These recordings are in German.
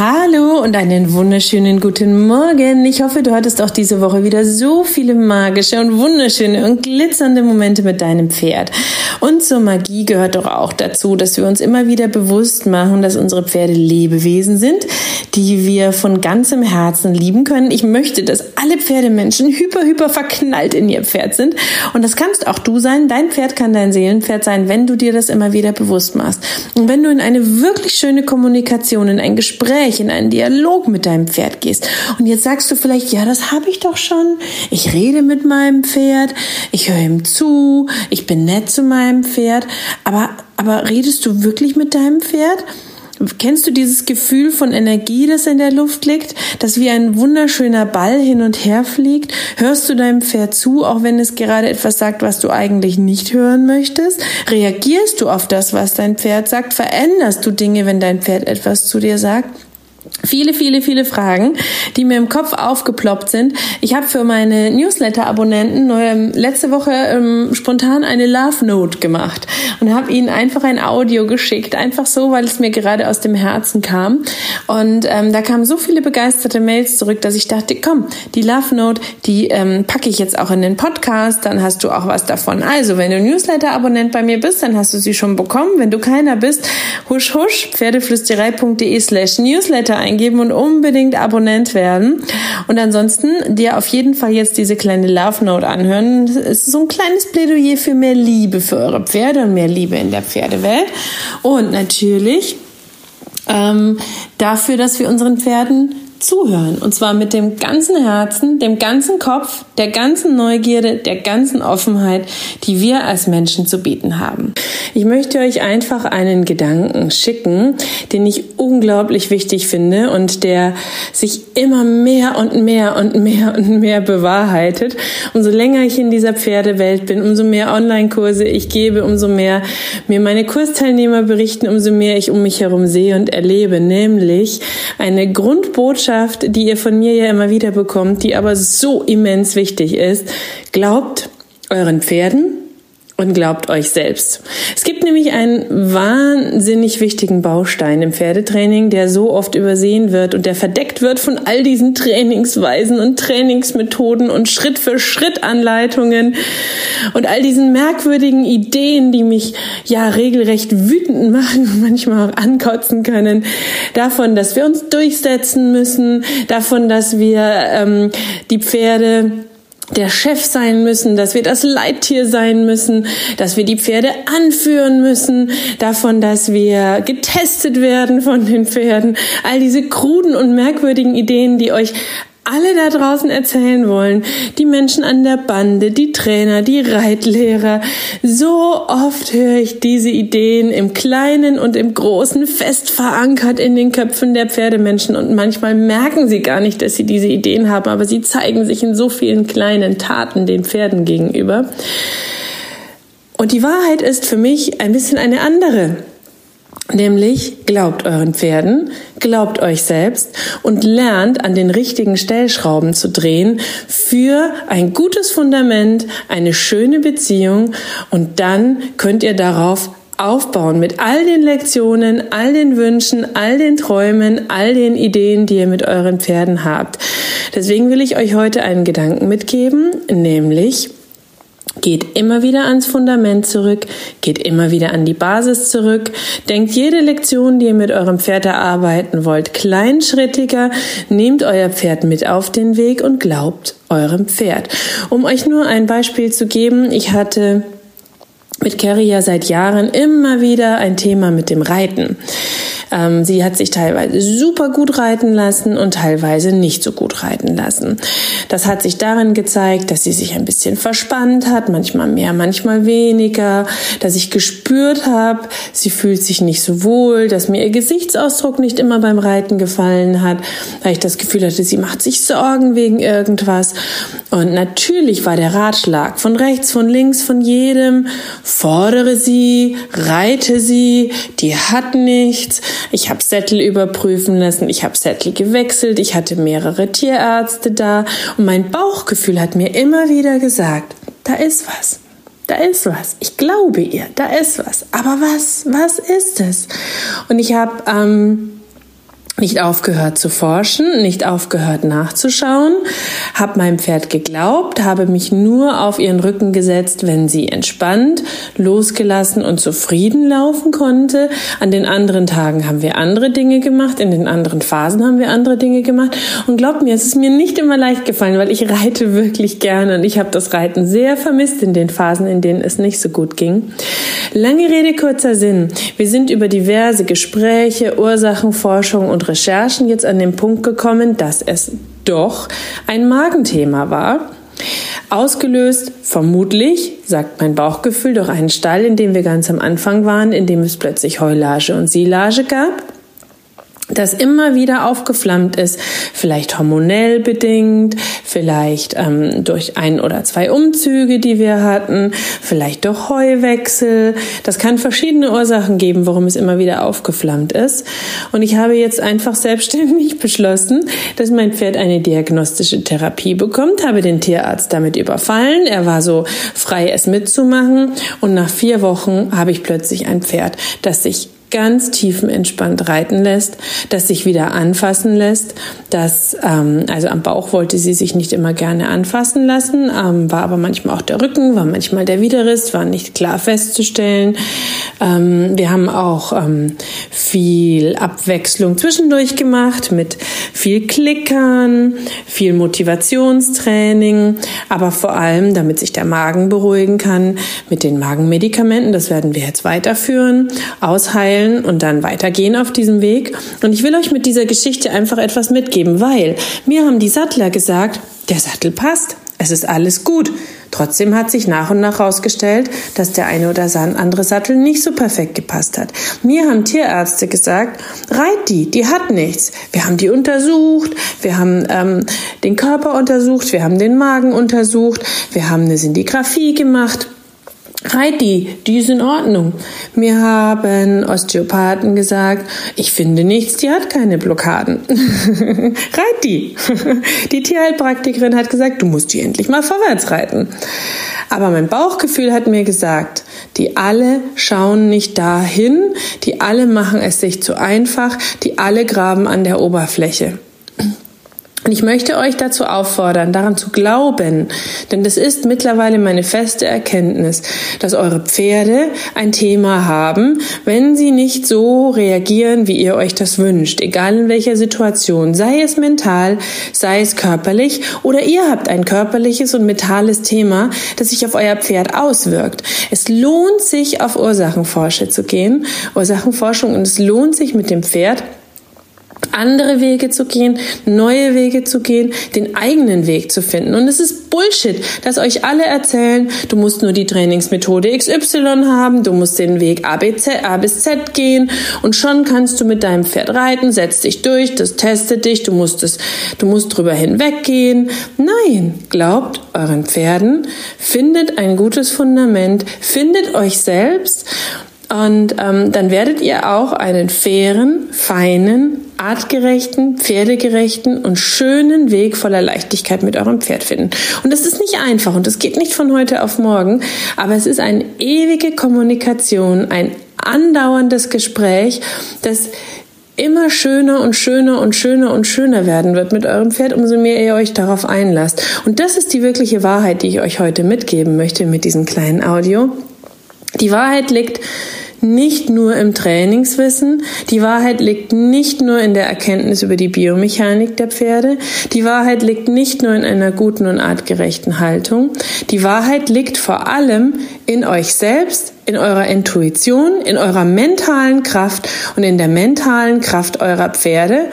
Hallo und einen wunderschönen guten Morgen. Ich hoffe, du hattest auch diese Woche wieder so viele magische und wunderschöne und glitzernde Momente mit deinem Pferd. Und zur Magie gehört doch auch dazu, dass wir uns immer wieder bewusst machen, dass unsere Pferde Lebewesen sind, die wir von ganzem Herzen lieben können. Ich möchte, dass alle Pferdemenschen hyper, hyper verknallt in ihr Pferd sind. Und das kannst auch du sein. Dein Pferd kann dein Seelenpferd sein, wenn du dir das immer wieder bewusst machst. Und wenn du in eine wirklich schöne Kommunikation, in ein Gespräch, in einen Dialog mit deinem Pferd gehst. Und jetzt sagst du vielleicht, ja, das habe ich doch schon. Ich rede mit meinem Pferd, ich höre ihm zu, ich bin nett zu meinem Pferd, aber, aber redest du wirklich mit deinem Pferd? Kennst du dieses Gefühl von Energie, das in der Luft liegt, das wie ein wunderschöner Ball hin und her fliegt? Hörst du deinem Pferd zu, auch wenn es gerade etwas sagt, was du eigentlich nicht hören möchtest? Reagierst du auf das, was dein Pferd sagt? Veränderst du Dinge, wenn dein Pferd etwas zu dir sagt? Viele, viele, viele Fragen, die mir im Kopf aufgeploppt sind. Ich habe für meine Newsletter-Abonnenten ähm, letzte Woche ähm, spontan eine Love Note gemacht und habe ihnen einfach ein Audio geschickt, einfach so, weil es mir gerade aus dem Herzen kam. Und ähm, da kamen so viele begeisterte Mails zurück, dass ich dachte, komm, die Love Note, die ähm, packe ich jetzt auch in den Podcast, dann hast du auch was davon. Also, wenn du Newsletter-Abonnent bei mir bist, dann hast du sie schon bekommen. Wenn du keiner bist, husch husch, pferdeflüsterei.de slash Newsletter eingeben und unbedingt Abonnent werden. Und ansonsten dir auf jeden Fall jetzt diese kleine Love Note anhören. Es ist so ein kleines Plädoyer für mehr Liebe für eure Pferde und mehr Liebe in der Pferdewelt. Und natürlich ähm, dafür, dass wir unseren Pferden zuhören. Und zwar mit dem ganzen Herzen, dem ganzen Kopf, der ganzen Neugierde, der ganzen Offenheit, die wir als Menschen zu bieten haben. Ich möchte euch einfach einen Gedanken schicken, den ich unglaublich wichtig finde und der sich immer mehr und mehr und mehr und mehr bewahrheitet. Umso länger ich in dieser Pferdewelt bin, umso mehr Online-Kurse ich gebe, umso mehr mir meine Kursteilnehmer berichten, umso mehr ich um mich herum sehe und erlebe, nämlich eine Grundbotschaft, Botschaft, die ihr von mir ja immer wieder bekommt, die aber so immens wichtig ist. Glaubt euren Pferden, und glaubt euch selbst. Es gibt nämlich einen wahnsinnig wichtigen Baustein im Pferdetraining, der so oft übersehen wird und der verdeckt wird von all diesen Trainingsweisen und Trainingsmethoden und Schritt für Schritt Anleitungen und all diesen merkwürdigen Ideen, die mich ja regelrecht wütend machen und manchmal auch ankotzen können. Davon, dass wir uns durchsetzen müssen, davon, dass wir ähm, die Pferde der Chef sein müssen, dass wir das Leittier sein müssen, dass wir die Pferde anführen müssen, davon, dass wir getestet werden von den Pferden, all diese kruden und merkwürdigen Ideen, die euch alle da draußen erzählen wollen, die Menschen an der Bande, die Trainer, die Reitlehrer. So oft höre ich diese Ideen im Kleinen und im Großen fest verankert in den Köpfen der Pferdemenschen und manchmal merken sie gar nicht, dass sie diese Ideen haben, aber sie zeigen sich in so vielen kleinen Taten den Pferden gegenüber. Und die Wahrheit ist für mich ein bisschen eine andere. Nämlich glaubt euren Pferden, glaubt euch selbst und lernt an den richtigen Stellschrauben zu drehen für ein gutes Fundament, eine schöne Beziehung und dann könnt ihr darauf aufbauen mit all den Lektionen, all den Wünschen, all den Träumen, all den Ideen, die ihr mit euren Pferden habt. Deswegen will ich euch heute einen Gedanken mitgeben, nämlich Geht immer wieder ans Fundament zurück, geht immer wieder an die Basis zurück, denkt jede Lektion, die ihr mit eurem Pferd erarbeiten wollt, kleinschrittiger, nehmt euer Pferd mit auf den Weg und glaubt eurem Pferd. Um euch nur ein Beispiel zu geben, ich hatte mit Carrie ja seit Jahren immer wieder ein Thema mit dem Reiten. Ähm, sie hat sich teilweise super gut reiten lassen und teilweise nicht so gut reiten lassen. Das hat sich darin gezeigt, dass sie sich ein bisschen verspannt hat, manchmal mehr, manchmal weniger, dass ich gespürt habe, sie fühlt sich nicht so wohl, dass mir ihr Gesichtsausdruck nicht immer beim Reiten gefallen hat, weil ich das Gefühl hatte, sie macht sich Sorgen wegen irgendwas. Und natürlich war der Ratschlag von rechts, von links, von jedem, fordere sie, reite sie, die hat nichts. Ich habe Sättel überprüfen lassen, ich habe Sättel gewechselt, ich hatte mehrere Tierärzte da und mein Bauchgefühl hat mir immer wieder gesagt, da ist was. Da ist was. Ich glaube ihr, da ist was. Aber was? Was ist es? Und ich habe ähm, nicht aufgehört zu forschen, nicht aufgehört nachzuschauen, habe meinem Pferd geglaubt, habe mich nur auf ihren Rücken gesetzt, wenn sie entspannt, losgelassen und zufrieden laufen konnte. An den anderen Tagen haben wir andere Dinge gemacht, in den anderen Phasen haben wir andere Dinge gemacht. Und glaubt mir, es ist mir nicht immer leicht gefallen, weil ich reite wirklich gerne und ich habe das Reiten sehr vermisst in den Phasen, in denen es nicht so gut ging. Lange Rede, kurzer Sinn. Wir sind über diverse Gespräche, Ursachenforschung und Recherchen jetzt an den Punkt gekommen, dass es doch ein Magenthema war. Ausgelöst vermutlich, sagt mein Bauchgefühl, durch einen Stall, in dem wir ganz am Anfang waren, in dem es plötzlich Heulage und Silage gab das immer wieder aufgeflammt ist, vielleicht hormonell bedingt, vielleicht ähm, durch ein oder zwei Umzüge, die wir hatten, vielleicht durch Heuwechsel. Das kann verschiedene Ursachen geben, warum es immer wieder aufgeflammt ist. Und ich habe jetzt einfach selbstständig beschlossen, dass mein Pferd eine diagnostische Therapie bekommt, habe den Tierarzt damit überfallen. Er war so frei, es mitzumachen. Und nach vier Wochen habe ich plötzlich ein Pferd, das sich ganz tiefenentspannt reiten lässt, das sich wieder anfassen lässt, das ähm, also am Bauch wollte sie sich nicht immer gerne anfassen lassen, ähm, war aber manchmal auch der Rücken, war manchmal der Widerriss, war nicht klar festzustellen. Ähm, wir haben auch ähm, viel Abwechslung zwischendurch gemacht mit viel Klickern, viel Motivationstraining, aber vor allem, damit sich der Magen beruhigen kann, mit den Magenmedikamenten, das werden wir jetzt weiterführen, ausheilen und dann weitergehen auf diesem Weg. Und ich will euch mit dieser Geschichte einfach etwas mitgeben, weil mir haben die Sattler gesagt, der Sattel passt, es ist alles gut. Trotzdem hat sich nach und nach herausgestellt, dass der eine oder andere Sattel nicht so perfekt gepasst hat. Mir haben Tierärzte gesagt, reit die, die hat nichts. Wir haben die untersucht, wir haben ähm, den Körper untersucht, wir haben den Magen untersucht, wir haben eine Sindigraphie gemacht. Reit die, die ist in Ordnung. Mir haben Osteopathen gesagt, ich finde nichts, die hat keine Blockaden. Reit die. Die Tierheilpraktikerin hat gesagt, du musst die endlich mal vorwärts reiten. Aber mein Bauchgefühl hat mir gesagt, die alle schauen nicht dahin, die alle machen es sich zu einfach, die alle graben an der Oberfläche. Und ich möchte euch dazu auffordern, daran zu glauben, denn das ist mittlerweile meine feste Erkenntnis, dass eure Pferde ein Thema haben, wenn sie nicht so reagieren, wie ihr euch das wünscht, egal in welcher Situation, sei es mental, sei es körperlich oder ihr habt ein körperliches und mentales Thema, das sich auf euer Pferd auswirkt. Es lohnt sich, auf Ursachenforschung zu gehen, Ursachenforschung, und es lohnt sich mit dem Pferd andere Wege zu gehen, neue Wege zu gehen, den eigenen Weg zu finden. Und es ist Bullshit, dass euch alle erzählen, du musst nur die Trainingsmethode XY haben, du musst den Weg A, B, Z, A bis Z gehen und schon kannst du mit deinem Pferd reiten, setz dich durch, das testet dich, du musst es, du musst drüber hinweggehen. Nein, glaubt euren Pferden, findet ein gutes Fundament, findet euch selbst und ähm, dann werdet ihr auch einen fairen, feinen, artgerechten, pferdegerechten und schönen Weg voller Leichtigkeit mit eurem Pferd finden. Und das ist nicht einfach und das geht nicht von heute auf morgen, aber es ist eine ewige Kommunikation, ein andauerndes Gespräch, das immer schöner und schöner und schöner und schöner werden wird mit eurem Pferd, umso mehr ihr euch darauf einlasst. Und das ist die wirkliche Wahrheit, die ich euch heute mitgeben möchte mit diesem kleinen Audio. Die Wahrheit liegt nicht nur im Trainingswissen, die Wahrheit liegt nicht nur in der Erkenntnis über die Biomechanik der Pferde, die Wahrheit liegt nicht nur in einer guten und artgerechten Haltung, die Wahrheit liegt vor allem in euch selbst, in eurer Intuition, in eurer mentalen Kraft und in der mentalen Kraft eurer Pferde.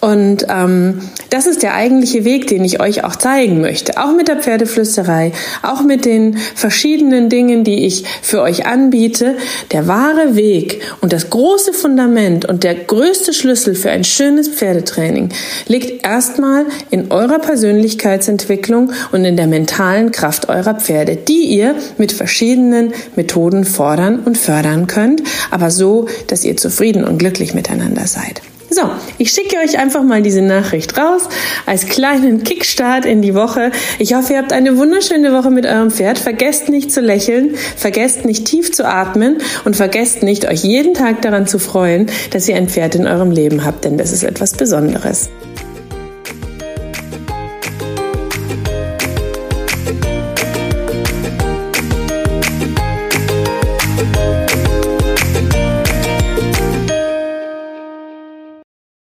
Und ähm, das ist der eigentliche Weg, den ich euch auch zeigen möchte. Auch mit der Pferdeflüsterei, auch mit den verschiedenen Dingen, die ich für euch anbiete. Der wahre Weg und das große Fundament und der größte Schlüssel für ein schönes Pferdetraining liegt erstmal in eurer Persönlichkeitsentwicklung und in der mentalen Kraft eurer Pferde, die ihr mit verschiedenen Methoden fordern und fördern könnt, aber so, dass ihr zufrieden und glücklich miteinander seid. So, ich schicke euch einfach mal diese Nachricht raus als kleinen Kickstart in die Woche. Ich hoffe, ihr habt eine wunderschöne Woche mit eurem Pferd. Vergesst nicht zu lächeln, vergesst nicht tief zu atmen und vergesst nicht, euch jeden Tag daran zu freuen, dass ihr ein Pferd in eurem Leben habt, denn das ist etwas Besonderes.